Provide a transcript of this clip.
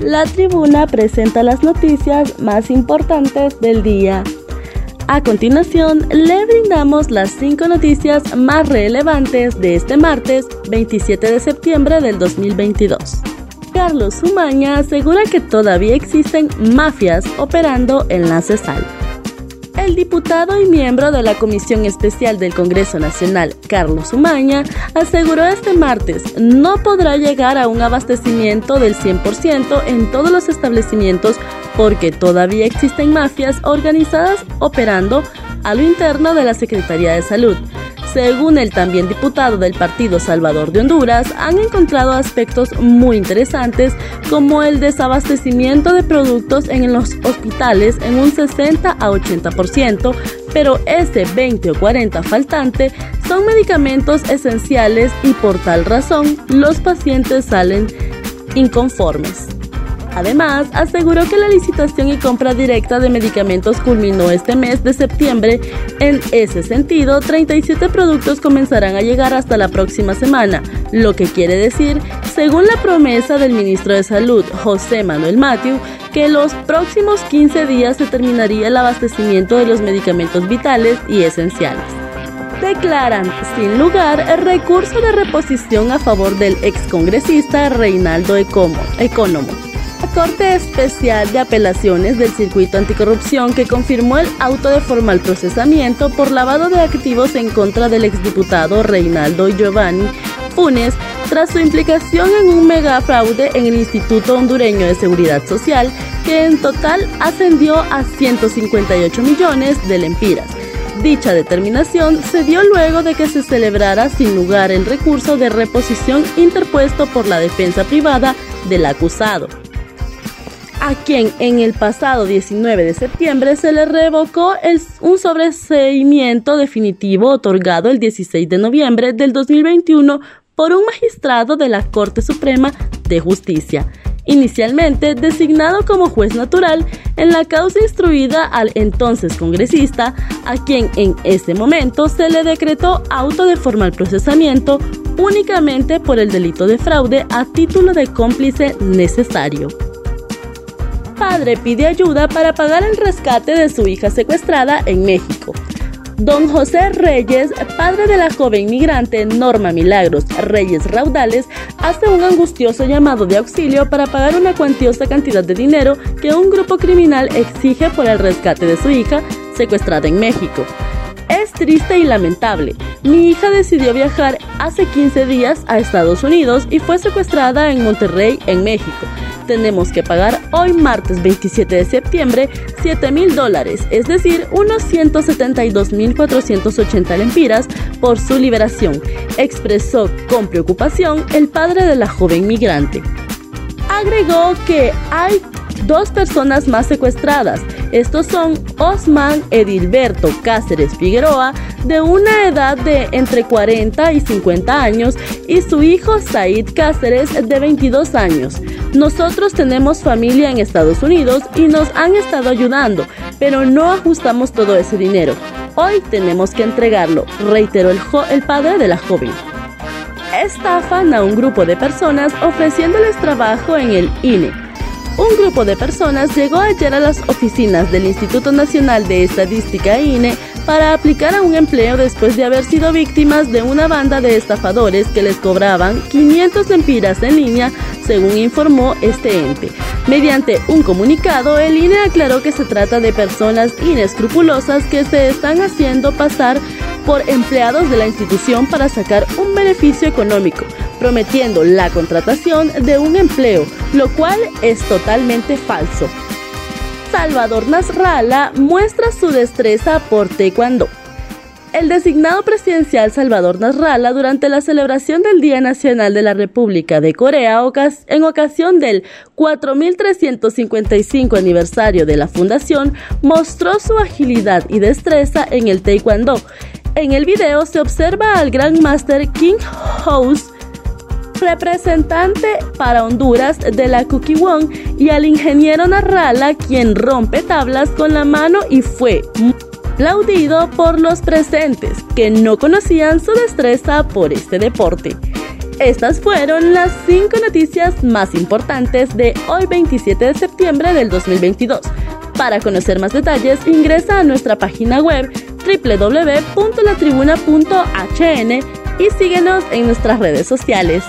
La tribuna presenta las noticias más importantes del día. A continuación, le brindamos las cinco noticias más relevantes de este martes 27 de septiembre del 2022. Carlos Umaña asegura que todavía existen mafias operando en la CESAL. El diputado y miembro de la Comisión Especial del Congreso Nacional, Carlos Umaña, aseguró este martes no podrá llegar a un abastecimiento del 100% en todos los establecimientos porque todavía existen mafias organizadas operando a lo interno de la Secretaría de Salud. Según el también diputado del Partido Salvador de Honduras, han encontrado aspectos muy interesantes como el desabastecimiento de productos en los hospitales en un 60 a 80%, pero ese 20 o 40 faltante son medicamentos esenciales y por tal razón los pacientes salen inconformes. Además, aseguró que la licitación y compra directa de medicamentos culminó este mes de septiembre. En ese sentido, 37 productos comenzarán a llegar hasta la próxima semana, lo que quiere decir, según la promesa del ministro de Salud, José Manuel Matthew, que los próximos 15 días se terminaría el abastecimiento de los medicamentos vitales y esenciales declaran sin lugar el recurso de reposición a favor del excongresista Reinaldo Economo. Corte Especial de Apelaciones del Circuito Anticorrupción que confirmó el auto de formal procesamiento por lavado de activos en contra del exdiputado Reinaldo Giovanni Funes tras su implicación en un megafraude en el Instituto Hondureño de Seguridad Social que en total ascendió a 158 millones de lempiras. Dicha determinación se dio luego de que se celebrara sin lugar el recurso de reposición interpuesto por la defensa privada del acusado a quien en el pasado 19 de septiembre se le revocó un sobreseimiento definitivo otorgado el 16 de noviembre del 2021 por un magistrado de la Corte Suprema de Justicia, inicialmente designado como juez natural en la causa instruida al entonces congresista, a quien en ese momento se le decretó auto de formal procesamiento únicamente por el delito de fraude a título de cómplice necesario padre pide ayuda para pagar el rescate de su hija secuestrada en México. Don José Reyes, padre de la joven migrante Norma Milagros Reyes Raudales, hace un angustioso llamado de auxilio para pagar una cuantiosa cantidad de dinero que un grupo criminal exige por el rescate de su hija secuestrada en México. Es triste y lamentable. Mi hija decidió viajar hace 15 días a Estados Unidos y fue secuestrada en Monterrey, en México tenemos que pagar hoy martes 27 de septiembre 7 mil dólares, es decir, unos 172 mil 480 lempiras por su liberación, expresó con preocupación el padre de la joven migrante. Agregó que hay dos personas más secuestradas. Estos son Osman Edilberto Cáceres Figueroa, de una edad de entre 40 y 50 años, y su hijo Said Cáceres, de 22 años. Nosotros tenemos familia en Estados Unidos y nos han estado ayudando, pero no ajustamos todo ese dinero. Hoy tenemos que entregarlo, reiteró el, padre de la joven estafan a un grupo de personas ofreciéndoles trabajo en el INE un grupo de personas llegó ayer a las oficinas del Instituto Nacional de Estadística INE para aplicar a un empleo después de haber sido víctimas de una banda de estafadores que les cobraban 500 lempiras en línea, según informó este ente. Mediante un comunicado, el INE aclaró que se trata de personas inescrupulosas que se están haciendo pasar por empleados de la institución para sacar un beneficio económico, prometiendo la contratación de un empleo, lo cual es totalmente falso. Salvador Nasralla muestra su destreza por taekwondo. El designado presidencial Salvador Nasralla durante la celebración del Día Nacional de la República de Corea en ocasión del 4355 aniversario de la fundación mostró su agilidad y destreza en el taekwondo. En el video se observa al Grand Master King House representante para Honduras de la Cookie Wong y al ingeniero Narrala, quien rompe tablas con la mano y fue aplaudido por los presentes, que no conocían su destreza por este deporte. Estas fueron las 5 noticias más importantes de hoy 27 de septiembre del 2022. Para conocer más detalles ingresa a nuestra página web www.latribuna.hn y síguenos en nuestras redes sociales.